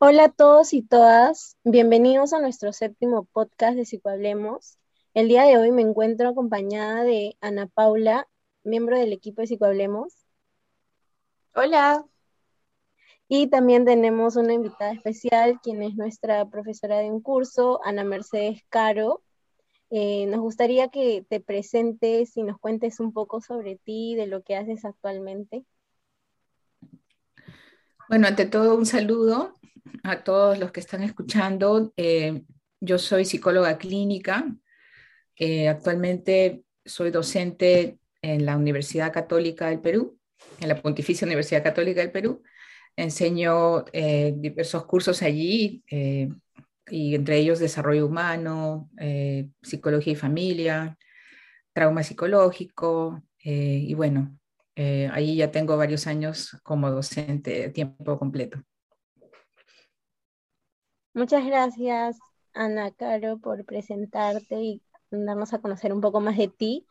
Hola a todos y todas, bienvenidos a nuestro séptimo podcast de Psicohablemos. El día de hoy me encuentro acompañada de Ana Paula, miembro del equipo de Psicohablemos. Hola. Y también tenemos una invitada especial, quien es nuestra profesora de un curso, Ana Mercedes Caro. Eh, nos gustaría que te presentes y nos cuentes un poco sobre ti, de lo que haces actualmente. Bueno, ante todo un saludo a todos los que están escuchando. Eh, yo soy psicóloga clínica. Eh, actualmente soy docente en la Universidad Católica del Perú, en la Pontificia Universidad Católica del Perú. Enseño eh, diversos cursos allí, y entre ellos desarrollo humano, psicología y familia, trauma psicológico, y bueno, ahí ya tengo varios años como docente de tiempo completo. Muchas gracias, Ana Caro, por presentarte y darnos a conocer un poco más de ti.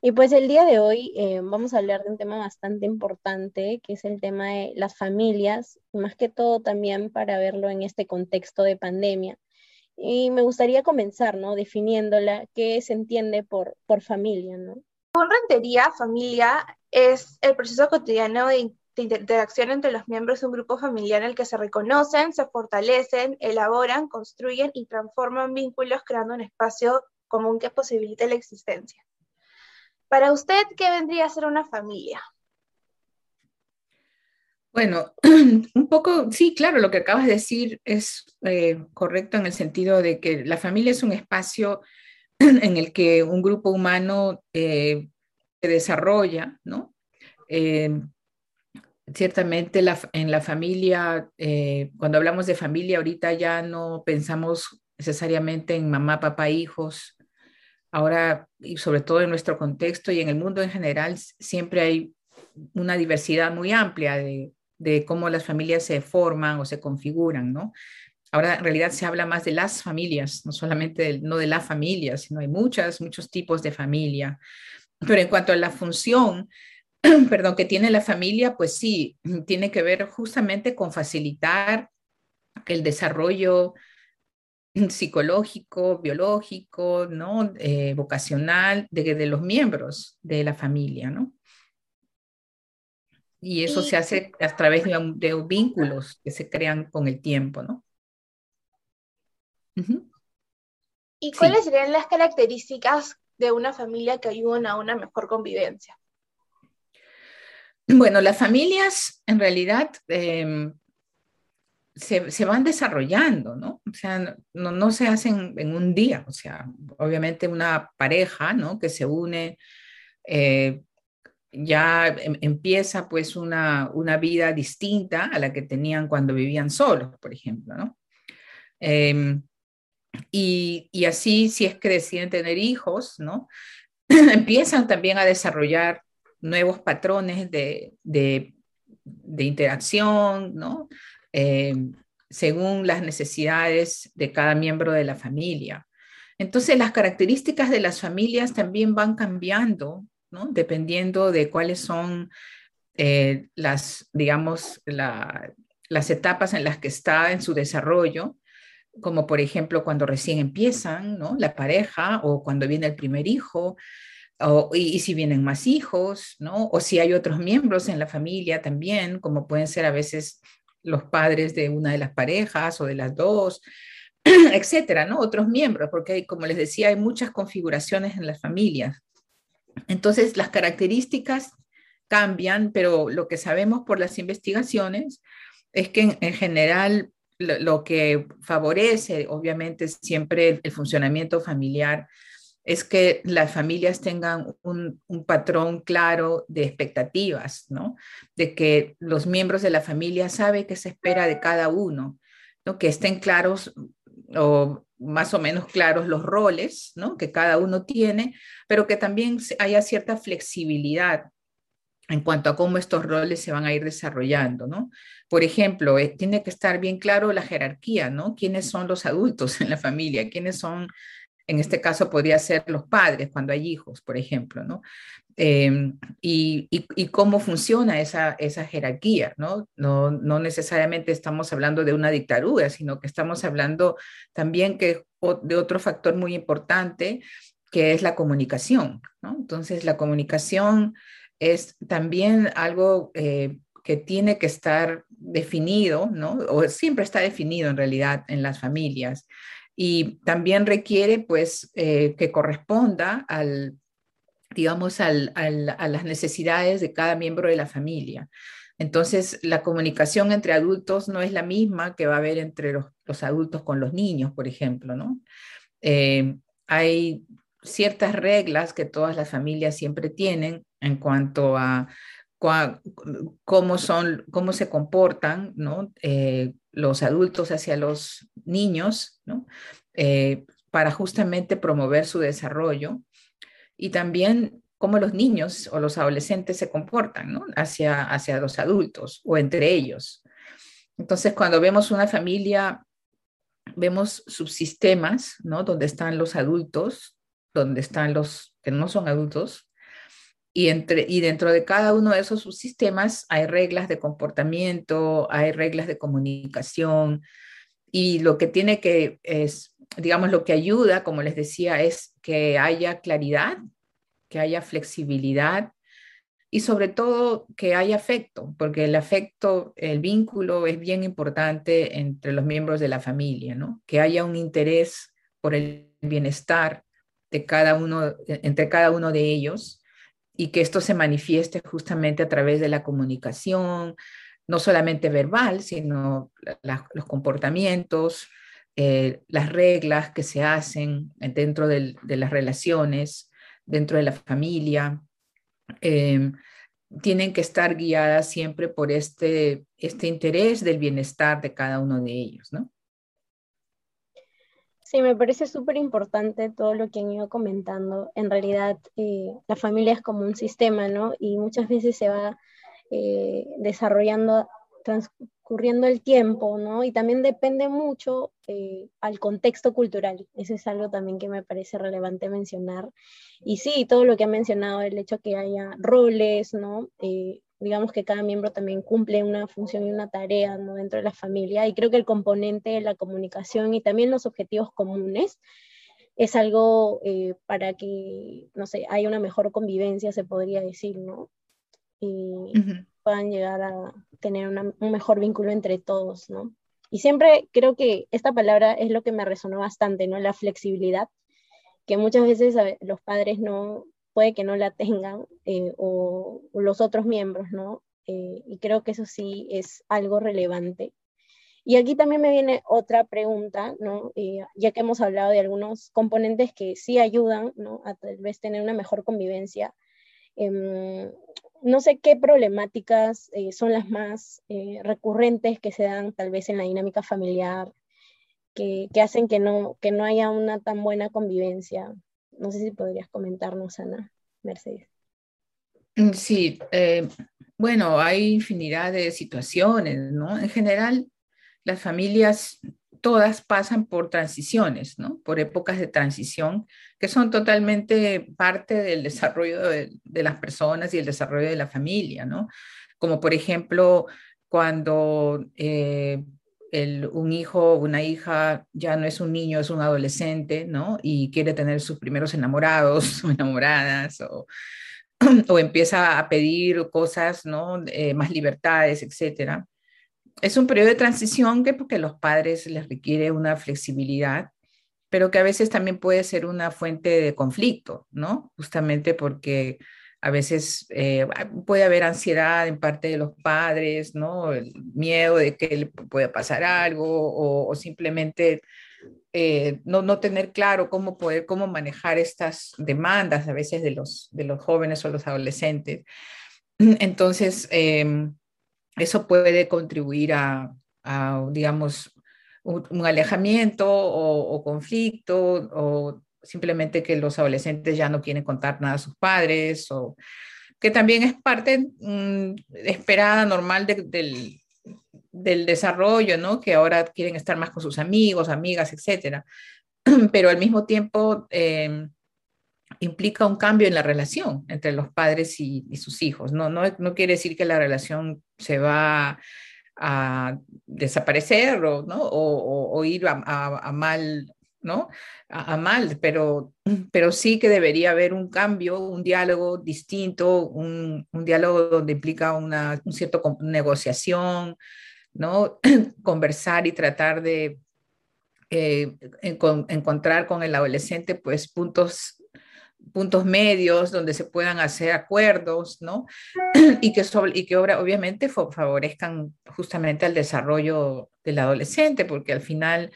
Y pues el día de hoy eh, vamos a hablar de un tema bastante importante, que es el tema de las familias, más que todo también para verlo en este contexto de pandemia. Y me gustaría comenzar, ¿no? Definiéndola, qué se entiende por, por familia, ¿no? Con rentería, familia es el proceso cotidiano de de interacción entre los miembros de un grupo familiar en el que se reconocen, se fortalecen, elaboran, construyen y transforman vínculos creando un espacio común que posibilite la existencia. Para usted, ¿qué vendría a ser una familia? Bueno, un poco, sí, claro, lo que acabas de decir es eh, correcto en el sentido de que la familia es un espacio en el que un grupo humano eh, se desarrolla, ¿no? Eh, ciertamente en la familia, eh, cuando hablamos de familia, ahorita ya no pensamos necesariamente en mamá, papá, hijos. Ahora, y sobre todo en nuestro contexto y en el mundo en general, siempre hay una diversidad muy amplia de, cómo las familias se forman o se configuran, ¿no? Ahora en realidad se habla más de las familias, no solamente no de la familia, sino hay muchas, muchos tipos de familia. Pero en cuanto a la función, perdón, que tiene la familia, pues sí, tiene que ver justamente con facilitar el desarrollo psicológico, biológico, ¿no? Eh, vocacional de, los miembros de la familia, ¿no? Y eso se hace a través de, vínculos que se crean con el tiempo, ¿no? ¿Y cuáles serían las características de una familia que ayudan a una mejor convivencia? Bueno, las familias en realidad em, se, van desarrollando, ¿no? O sea, no, se hacen en un día, o sea, obviamente una pareja, ¿no? Que se une, eh, ya em, empieza pues una, vida distinta a la que tenían cuando vivían solos, por ejemplo, ¿no? Em, y, y, así, si es que deciden tener hijos, ¿no? Empiezan también a desarrollar nuevos patrones de, interacción, ¿no? Eh, según las necesidades de cada miembro de la familia. Entonces, las características de las familias también van cambiando, ¿no? Dependiendo de cuáles son eh, las, digamos, las etapas en las que está en su desarrollo, como por ejemplo cuando recién empiezan, ¿no? La pareja o cuando viene el primer hijo, y, si vienen más hijos, ¿no? O si hay otros miembros en la familia también, como pueden ser a veces los padres de una de las parejas o de las dos, etcétera, ¿no? Otros miembros, porque como les decía, hay muchas configuraciones en las familias. Entonces, las características cambian, pero lo que sabemos por las investigaciones es que en, general lo, que favorece, obviamente, siempre el funcionamiento familiar es que las familias tengan un, patrón claro de expectativas, ¿no? De que los miembros de la familia saben qué se espera de cada uno, ¿no? Que estén claros o más o menos claros los roles, ¿no? Que cada uno tiene, pero que también haya cierta flexibilidad en cuanto a cómo estos roles se van a ir desarrollando, ¿no? Por ejemplo, eh, tiene que estar bien claro la jerarquía, ¿no? ¿Quiénes son los adultos en la familia? ¿Quiénes son En este caso podría ser los padres cuando hay hijos, por ejemplo, ¿no? Em, y, cómo funciona esa, jerarquía, ¿no? ¿no? No necesariamente estamos hablando de una dictadura, sino que estamos hablando también que, de otro factor muy importante, que es la comunicación, ¿no? Entonces, la comunicación es también algo eh, que tiene que estar definido, ¿no? O siempre está definido en realidad en las familias. Y también requiere, pues, eh, que corresponda al, digamos, al, a las necesidades de cada miembro de la familia. Entonces, la comunicación entre adultos no es la misma que va a haber entre los, los adultos con los niños, por ejemplo, ¿no? Eh, hay ciertas reglas que todas las familias siempre tienen en cuanto a cómo son, cómo se comportan ¿no? Eh, los adultos hacia los niños, ¿no? Eh, para justamente promover su desarrollo y también cómo los niños o los adolescentes se comportan ¿no? hacia, hacia los adultos o entre ellos. Entonces, cuando vemos una familia, vemos subsistemas, ¿no? Donde están los adultos, donde están los que no son adultos, y, entre, y dentro de cada uno de esos subsistemas hay reglas de comportamiento, hay reglas de comunicación, y lo que tiene que es, digamos, lo que ayuda, como les decía, es que haya claridad, que haya flexibilidad y sobre todo que haya afecto, porque el afecto, el vínculo es bien importante entre los miembros de la familia, ¿no? Que haya un interés por el bienestar de cada uno, entre cada uno de ellos y que esto se manifieste justamente a través de la comunicación, no solamente verbal, sino los comportamientos, eh, las reglas que se hacen dentro de las relaciones, dentro de la familia, em, tienen que estar guiadas siempre por este, este interés del bienestar de cada uno de ellos, ¿no? Sí, me parece súper importante todo lo que han ido comentando. En realidad, eh, la familia es como un sistema, ¿no? Y muchas veces se va eh, desarrollando, transcurriendo el tiempo, ¿no? Y también depende mucho eh, al contexto cultural. Eso es algo también que me parece relevante mencionar. Y sí, todo lo que ha mencionado, el hecho que haya roles, ¿no? Digamos que cada miembro también cumple una función y una tarea ¿no? dentro de la familia y creo que el componente de la comunicación y también los objetivos comunes es algo eh, para que, no sé, haya una mejor convivencia, se podría decir, ¿no? Y puedan llegar a tener un mejor vínculo entre todos, ¿no? Y siempre creo que esta palabra es lo que me resonó bastante, ¿no? La flexibilidad, que muchas veces los padres no, puede que no la tengan eh, o, los otros miembros, ¿no? Eh, y creo que eso sí es algo relevante. Y aquí también me viene otra pregunta, ¿no? Eh, ya que hemos hablado de algunos componentes que sí ayudan, ¿no? A tal vez tener una mejor convivencia. Em, no sé qué problemáticas son las más recurrentes que se dan tal vez en la dinámica familiar, que, que, hacen que no, que no haya una tan buena convivencia. No sé si podrías comentarnos, Ana, Mercedes. Mm, sí, eh, bueno, hay infinidad de situaciones, ¿no? En general, las familias todas pasan por transiciones, ¿no? Por épocas de transición que son totalmente parte del desarrollo de, las personas y el desarrollo de la familia, ¿no? Como por ejemplo, cuando eh, un hijo o una hija ya no es un niño, es un adolescente, ¿no? Y quiere tener sus primeros enamorados o enamoradas o, o empieza a pedir cosas, ¿no? Eh, más libertades, etcétera. Es un periodo de transición que porque los padres les requiere una flexibilidad, pero que a veces también puede ser una fuente de conflicto, ¿no? Justamente porque a veces eh, puede haber ansiedad en parte de los padres, ¿no? El miedo de que le pueda pasar algo o, simplemente eh, no, no, tener claro cómo poder, cómo manejar estas demandas a veces de los, de los jóvenes o los adolescentes. Entonces, em, eso puede contribuir a, digamos, un, alejamiento o, o conflicto o simplemente que los adolescentes ya no quieren contar nada a sus padres, o que también es parte mm, esperada, normal del, del, desarrollo, ¿no? Que ahora quieren estar más con sus amigos, amigas, etcétera. pero al mismo tiempo em, implica un cambio en la relación entre los padres y, sus hijos. No, no, no, quiere decir que la relación se va a desaparecer o, ¿no? o, ir a, mal, ¿no? A, mal, pero, pero sí que debería haber un cambio, un diálogo distinto, un, un diálogo donde implica una un cierto negociación, ¿no? Conversar y tratar de eh, encontrar con el adolescente pues puntos puntos medios donde se puedan hacer acuerdos, ¿no? y que, y que obviamente favorezcan justamente al desarrollo del adolescente, porque al final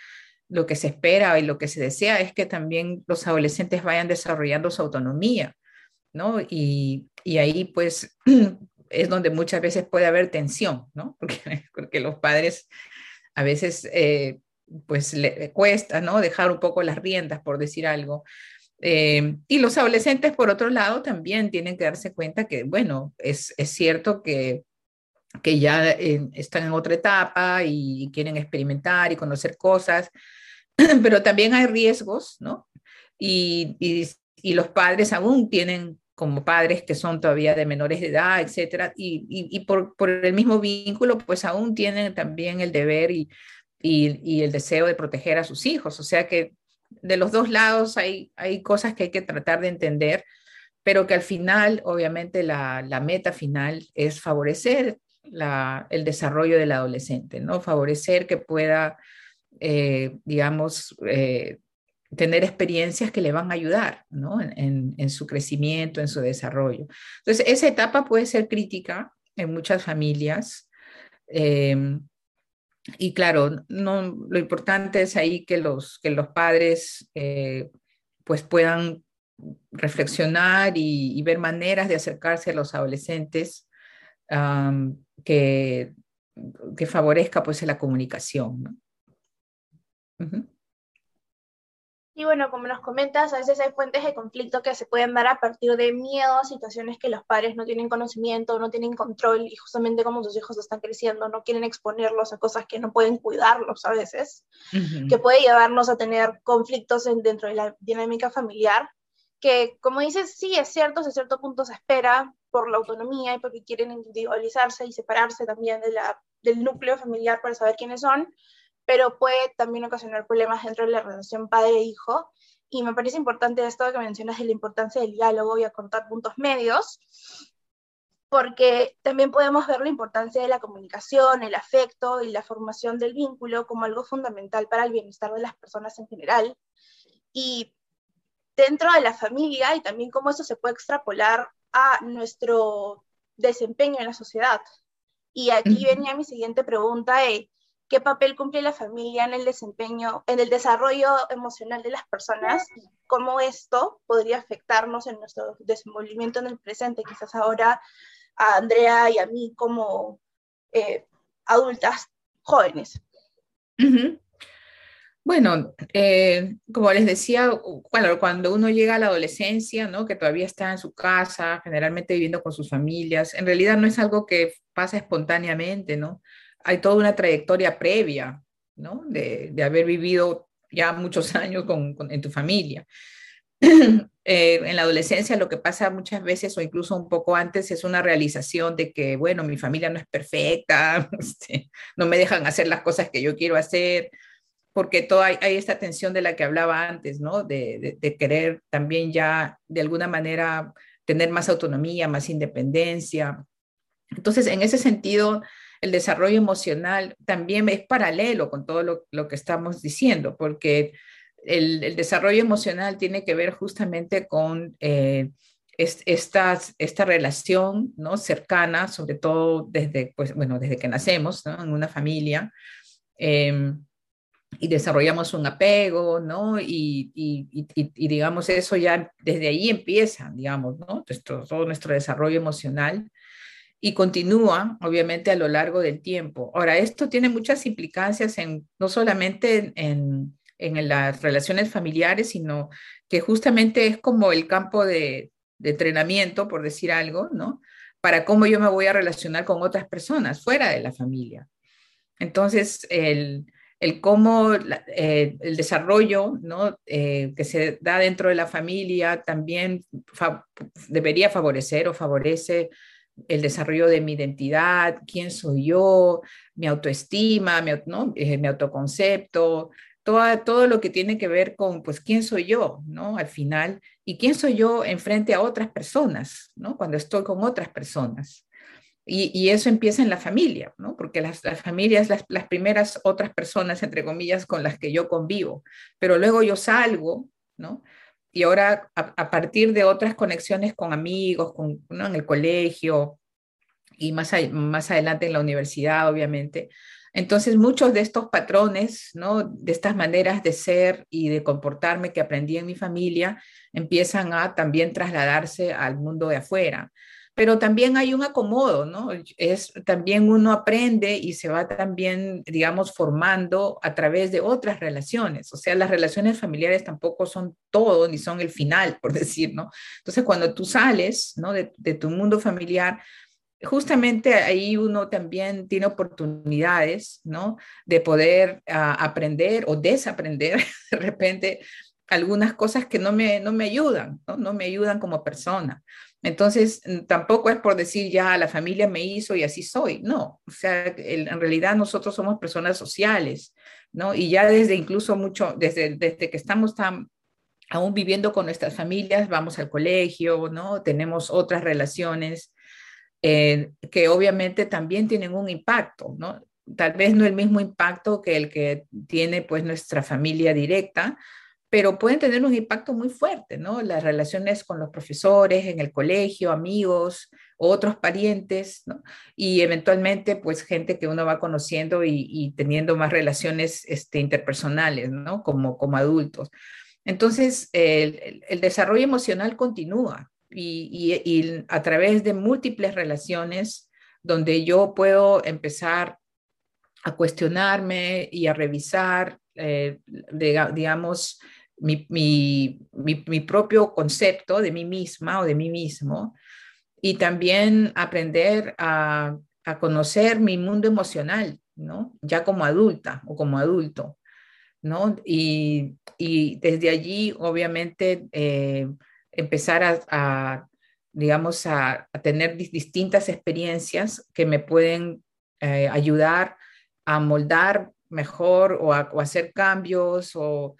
lo que se espera y lo que se desea es que también los adolescentes vayan desarrollando su autonomía, ¿no? Y, y ahí pues es donde muchas veces puede haber tensión, ¿no? Porque, porque los padres a veces eh, pues le cuesta, ¿no? Dejar un poco las riendas, por decir algo. Eh, y los adolescentes, por otro lado, también tienen que darse cuenta que, bueno, es, es cierto que, que ya eh, están en otra etapa y quieren experimentar y conocer cosas, pero también hay riesgos, ¿no? Y, y, los padres aún tienen como padres que son todavía de menores de edad, etcétera, y, y por, por, el mismo vínculo, pues aún tienen también el deber y, y, el deseo de proteger a sus hijos. O sea que de los dos lados hay, hay cosas que hay que tratar de entender, pero que al final, obviamente, la, la meta final es favorecer la, el desarrollo del adolescente, ¿no? Favorecer que pueda, eh, digamos, eh, tener experiencias que le van a ayudar, ¿no? En, su crecimiento, en su desarrollo. Entonces, esa etapa puede ser crítica en muchas familias. Eh, y claro, no, lo importante es ahí que los, que los padres eh, pues puedan reflexionar y, ver maneras de acercarse a los adolescentes que, que favorezca pues la comunicación. Y bueno, como nos comentas, a veces hay fuentes de conflicto que se pueden dar a partir de miedo, situaciones que los padres no tienen conocimiento, no tienen control y justamente como sus hijos están creciendo, no quieren exponerlos a cosas que no pueden cuidarlos a veces, que puede llevarnos a tener conflictos dentro de la dinámica familiar, que como dices, sí es cierto, a cierto punto se espera por la autonomía y porque quieren individualizarse y separarse también de la, del núcleo familiar para saber quiénes son, pero puede también ocasionar problemas dentro de la relación padre-hijo. Y me parece importante esto que mencionas de la importancia del diálogo y acortar puntos medios, porque también podemos ver la importancia de la comunicación, el afecto y la formación del vínculo como algo fundamental para el bienestar de las personas en general. Y dentro de la familia y también cómo eso se puede extrapolar a nuestro desempeño en la sociedad. Y aquí venía mi siguiente pregunta, de qué papel cumple la familia en el desempeño, en el desarrollo emocional de las personas y cómo esto podría afectarnos en nuestro desenvolvimiento en el presente, quizás ahora a Andrea y a mí como eh, adultas jóvenes. Bueno, eh, como les decía, bueno, cuando uno llega a la adolescencia, que todavía está en su casa, generalmente viviendo con sus familias, en realidad no es algo que pasa espontáneamente, ¿no? Hay toda una trayectoria previa, ¿no? De, haber vivido ya muchos años con, en tu familia. Eh, en la adolescencia lo que pasa muchas veces o incluso un poco antes es una realización de que, bueno, mi familia no es perfecta, este, no me dejan hacer las cosas que yo quiero hacer, porque hay, esta tensión de la que hablaba antes, ¿no? De, querer también ya de alguna manera tener más autonomía, más independencia. Entonces, en ese sentido, el desarrollo emocional también es paralelo con todo lo, que estamos diciendo, porque el, desarrollo emocional tiene que ver justamente con eh, esta, relación ¿no? cercana, sobre todo desde, pues, bueno, desde que nacemos en una familia. Em, y desarrollamos un apego, ¿no? Y, y, digamos, eso ya desde ahí empieza, digamos, ¿no? todo nuestro desarrollo emocional y continúa, obviamente, a lo largo del tiempo. Ahora, esto tiene muchas implicancias en, no solamente en, en las relaciones familiares, sino que justamente es como el campo de, de entrenamiento, por decir algo, ¿no? Para cómo yo me voy a relacionar con otras personas fuera de la familia. Entonces, el, el cómo eh, el desarrollo ¿no? Eh, que se da dentro de la familia también debería favorecer o favorece el desarrollo de mi identidad, quién soy yo, mi autoestima, mi, ¿no? Eh, mi autoconcepto, todo, todo lo que tiene que ver con, pues, quién soy yo, ¿no? Al final, y quién soy yo en frente a otras personas, ¿no? Cuando estoy con otras personas. Y, eso empieza en la familia, ¿no? Porque las, las familias, las, las, primeras otras personas, entre comillas, con las que yo convivo, pero luego yo salgo, ¿no? Y ahora a, partir de otras conexiones con amigos, con, ¿no? en el colegio y más, más adelante en la universidad, obviamente. Entonces, muchos de estos patrones, ¿no? De estas maneras de ser y de comportarme que aprendí en mi familia, empiezan a también trasladarse al mundo de afuera pero también hay un acomodo, ¿no? Es también uno aprende y se va también, digamos, formando a través de otras relaciones. O sea, las relaciones familiares tampoco son todo ni son el final, por decir, ¿no? Entonces, cuando tú sales, ¿no? De, tu mundo familiar, justamente ahí uno también tiene oportunidades, ¿no? De poder ah, aprender o desaprender de repente algunas cosas que no me, no me ayudan, ¿no? no me ayudan como persona. Entonces, tampoco es por decir ya la familia me hizo y así soy, no, o sea, en realidad nosotros somos personas sociales, ¿no? Y ya desde incluso mucho, desde, desde que estamos tan, aún viviendo con nuestras familias, vamos al colegio, ¿no? Tenemos otras relaciones eh, que obviamente también tienen un impacto, ¿no? Tal vez no el mismo impacto que el que tiene pues nuestra familia directa, pero pueden tener un impacto muy fuerte, ¿no? Las relaciones con los profesores, en el colegio, amigos, otros parientes, ¿no? Y eventualmente, pues, gente que uno va conociendo y, teniendo más relaciones este, interpersonales, ¿no? Como, como adultos. Entonces, el, desarrollo emocional continúa y, y, a través de múltiples relaciones donde yo puedo empezar a cuestionarme y a revisar, eh, digamos, mi, mi, mi, propio concepto de mí misma o de mí mismo y también aprender a, a, conocer mi mundo emocional, ¿no? Ya como adulta o como adulto, ¿no? Y, y desde allí, obviamente, eh, empezar a, a digamos, a, a, tener distintas experiencias que me pueden eh, ayudar a moldar mejor o a, hacer cambios o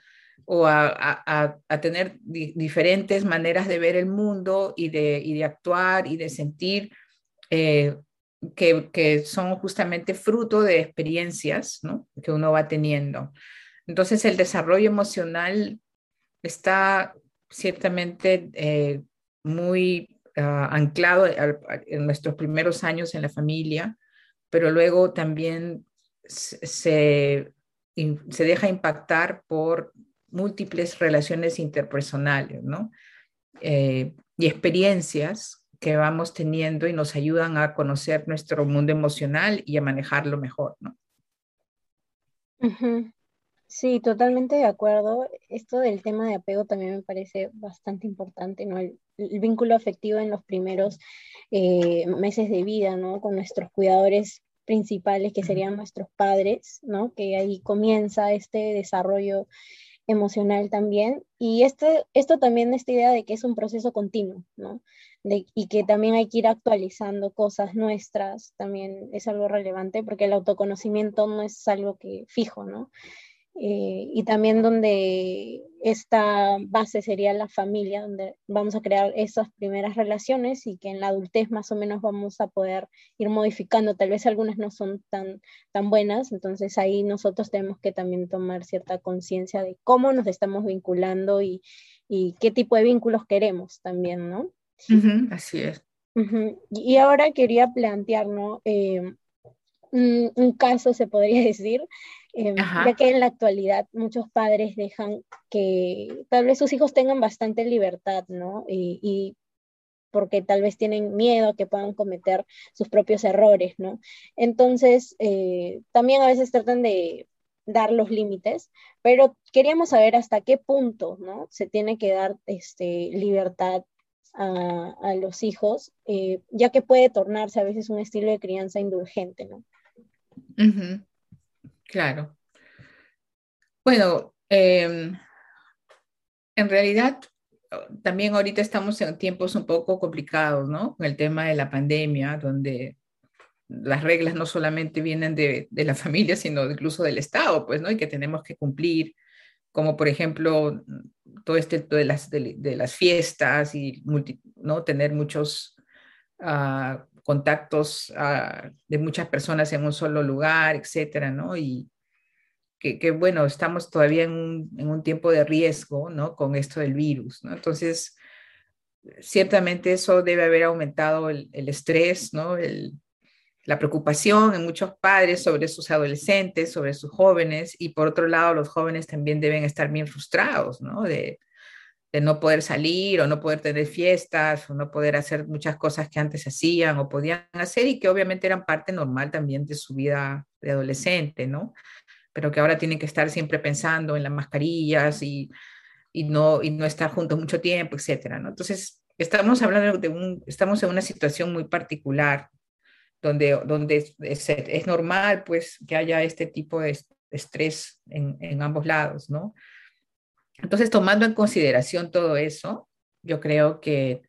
o a, tener diferentes maneras de ver el mundo y de, de actuar y de sentir eh, que, son justamente fruto de experiencias que uno va teniendo. Entonces el desarrollo emocional está ciertamente eh, muy ah, anclado en nuestros primeros años en la familia, pero luego también se, se deja impactar por múltiples relaciones interpersonales, ¿no? Eh, y experiencias que vamos teniendo y nos ayudan a conocer nuestro mundo emocional y a manejarlo mejor, ¿no? Sí, totalmente de acuerdo. Esto del tema de apego también me parece bastante importante, ¿no? El, vínculo afectivo en los primeros eh, meses de vida, ¿no? Con nuestros cuidadores principales, que serían nuestros padres, ¿no? Que ahí comienza este desarrollo emocional también. Y este, esto también, esta idea de que es un proceso continuo, ¿no? De, y que también hay que ir actualizando cosas nuestras, también es algo relevante, porque el autoconocimiento no es algo que fijo, ¿no? Eh, y también donde esta base sería la familia, donde vamos a crear esas primeras relaciones y que en la adultez más o menos vamos a poder ir modificando. Tal vez algunas no son tan, tan buenas, entonces ahí nosotros tenemos que también tomar cierta conciencia de cómo nos estamos vinculando y, y, qué tipo de vínculos queremos también, ¿no? así es. Y ahora quería plantear, ¿no? Eh, un, caso, se podría decir, em, ya que en la actualidad muchos padres dejan que tal vez sus hijos tengan bastante libertad, ¿no? Y, porque tal vez tienen miedo a que puedan cometer sus propios errores, ¿no? Entonces, eh, también a veces tratan de dar los límites, pero queríamos saber hasta qué punto, ¿no? Se tiene que dar este, libertad a, los hijos, eh, ya que puede tornarse a veces un estilo de crianza indulgente, ¿no? Claro. Bueno, em, en realidad también ahorita estamos en tiempos un poco complicados, ¿no? Con el tema de la pandemia, donde las reglas no solamente vienen de, de, la familia, sino incluso del Estado, pues, ¿no? Y que tenemos que cumplir, como por ejemplo, todo este de las, de, las fiestas y ¿no? tener muchos uh, contactos uh, de muchas personas en un solo lugar, etcétera, ¿no? Y que, bueno, estamos todavía en un, tiempo de riesgo, ¿no? Con esto del virus, ¿no? Entonces, ciertamente eso debe haber aumentado el, estrés, ¿no? La preocupación en muchos padres sobre sus adolescentes, sobre sus jóvenes, y por otro lado, los jóvenes también deben estar bien frustrados, ¿no? De no poder salir o no poder tener fiestas o no poder hacer muchas cosas que antes hacían o podían hacer y que obviamente eran parte normal también de su vida de adolescente, ¿no? Pero que ahora tienen que estar siempre pensando en las mascarillas y, y no, y no estar juntos mucho tiempo, etcétera, ¿no? Entonces, estamos hablando de un, estamos en una situación muy particular donde, donde es, es, normal pues que haya este tipo de estrés en, en, ambos lados, ¿no? Entonces, tomando en consideración todo eso, yo creo que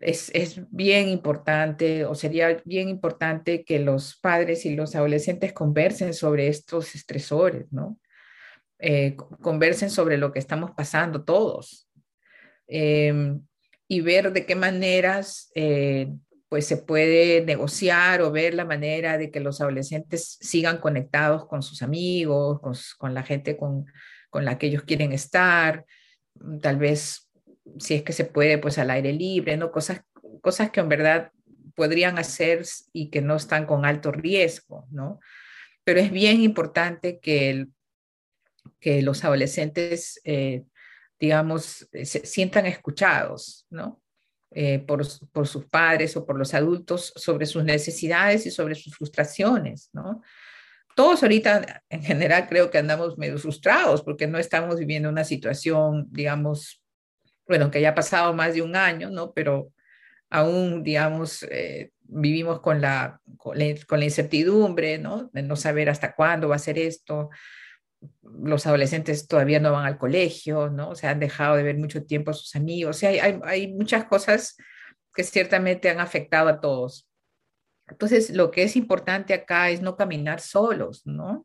es, es bien importante o sería bien importante que los padres y los adolescentes conversen sobre estos estresores, ¿no? Eh, conversen sobre lo que estamos pasando todos eh, y ver de qué maneras eh, pues se puede negociar o ver la manera de que los adolescentes sigan conectados con sus amigos, con, con la gente con, con, la que ellos quieren estar, tal vez si es que se puede, pues al aire libre, ¿no? Cosas, cosas que en verdad podrían hacer y que no están con alto riesgo, ¿no? Pero es bien importante que, el, que los adolescentes, eh, digamos, se sientan escuchados, ¿no? Eh, por, por, sus padres o por los adultos sobre sus necesidades y sobre sus frustraciones, ¿no? Todos ahorita en general creo que andamos medio frustrados porque no estamos viviendo una situación, digamos, bueno, que ya ha pasado más de un año, ¿no? Pero aún, digamos, eh, vivimos con la, con la, con la incertidumbre, ¿no? De no saber hasta cuándo va a ser esto, los adolescentes todavía no van al colegio, ¿no? O sea, han dejado de ver mucho tiempo a sus amigos. O sea, hay, hay, muchas cosas que ciertamente han afectado a todos. Entonces, lo que es importante acá es no caminar solos, ¿no?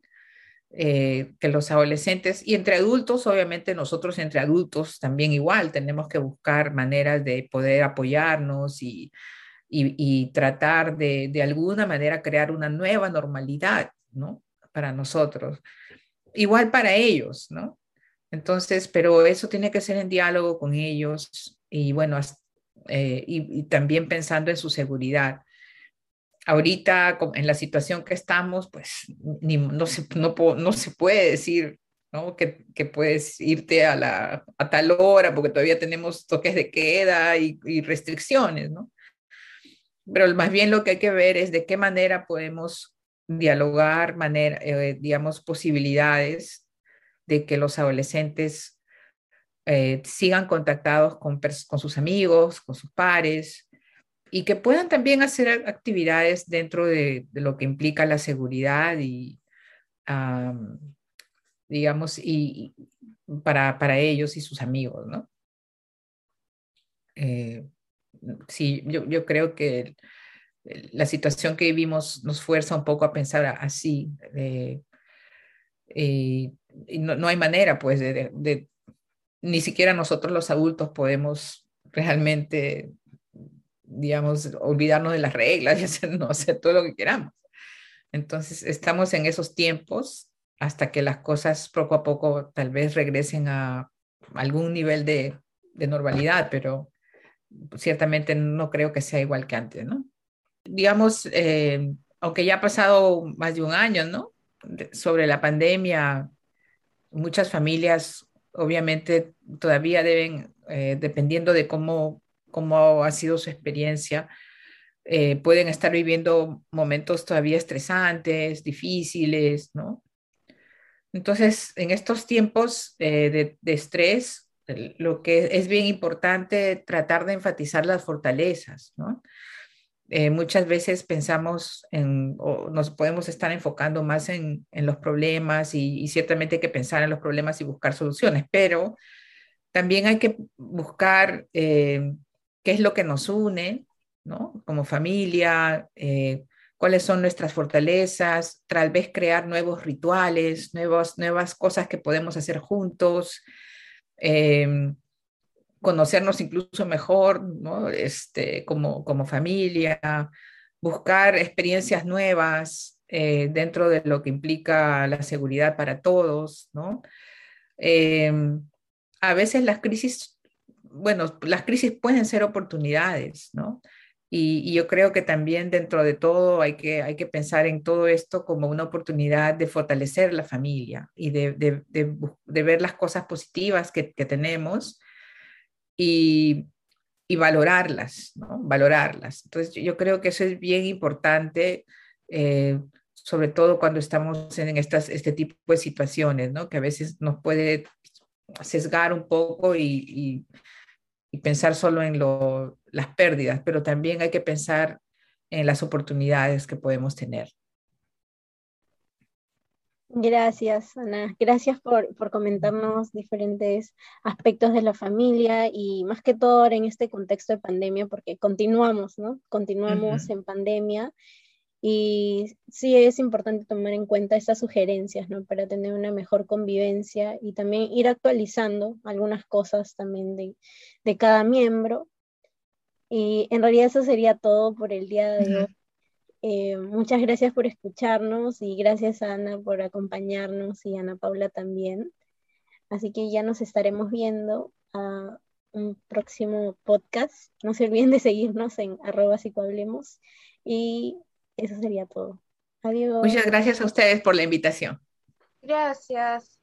Eh, que los adolescentes y entre adultos, obviamente nosotros entre adultos también igual, tenemos que buscar maneras de poder apoyarnos y, y, tratar de, de alguna manera crear una nueva normalidad, ¿no? Para nosotros igual para ellos, ¿no? Entonces, pero eso tiene que ser en diálogo con ellos y bueno, eh, y, también pensando en su seguridad. Ahorita, en la situación que estamos, pues no, se, no, se puede decir ¿no? Que, puedes irte a, la, a tal hora porque todavía tenemos toques de queda y, y restricciones, ¿no? Pero más bien lo que hay que ver es de qué manera podemos dialogar, manera, eh, digamos, posibilidades de que los adolescentes eh, sigan contactados con, con, sus amigos, con sus pares, y que puedan también hacer actividades dentro de, lo que implica la seguridad y, digamos, y, para, para, ellos y sus amigos, ¿no? Eh, sí, yo, yo creo que la situación que vivimos nos fuerza un poco a pensar así. Eh, no, no, hay manera, pues, de, ni siquiera nosotros los adultos podemos realmente, digamos, olvidarnos de las reglas y hacer, no, hacer todo lo que queramos. Entonces, estamos en esos tiempos hasta que las cosas poco a poco tal vez regresen a algún nivel de, de normalidad, pero ciertamente no creo que sea igual que antes, ¿no? digamos, eh, aunque ya ha pasado más de un año, ¿no? sobre la pandemia, muchas familias obviamente todavía deben, eh, dependiendo de cómo, cómo ha sido su experiencia, eh, pueden estar viviendo momentos todavía estresantes, difíciles, ¿no? Entonces, en estos tiempos eh, de, estrés, lo que es bien importante tratar de enfatizar las fortalezas, ¿no? eh, muchas veces pensamos en, o nos podemos estar enfocando más en, en los problemas y, ciertamente hay que pensar en los problemas y buscar soluciones, pero también hay que buscar qué es lo que nos une, ¿no? Como familia, eh, cuáles son nuestras fortalezas, tal vez crear nuevos rituales, nuevos, nuevas cosas que podemos hacer juntos. Eh, conocernos incluso mejor, ¿no? Este, como, como familia, buscar experiencias nuevas eh, dentro de lo que implica la seguridad para todos, ¿no? Eh, a veces las crisis, bueno, las crisis pueden ser oportunidades, ¿no? Y, yo creo que también dentro de todo hay que, hay que pensar en todo esto como una oportunidad de fortalecer la familia y de, de, de, ver las cosas positivas que, tenemos y, y valorarlas, ¿no? Valorarlas. Entonces, yo, creo que eso es bien importante, eh, sobre todo cuando estamos en estas, este tipo de situaciones, ¿no? Que a veces nos puede sesgar un poco y, y pensar solo en lo, las pérdidas, pero también hay que pensar en las oportunidades que podemos tener. Gracias, Ana. Gracias por, por, comentarnos diferentes aspectos de la familia y más que todo ahora en este contexto de pandemia, porque continuamos, ¿no? Continuamos uh -huh. en pandemia y sí es importante tomar en cuenta estas sugerencias, ¿no? Para tener una mejor convivencia y también ir actualizando algunas cosas también de, de cada miembro. Y en realidad eso sería todo por el día de hoy. Eh, muchas gracias por escucharnos y gracias a Ana por acompañarnos y Ana Paula también. Así que ya nos estaremos viendo a un próximo podcast. No se olviden de seguirnos en arroba psicohablemos. Y eso sería todo. Adiós. Muchas gracias a ustedes por la invitación. Gracias.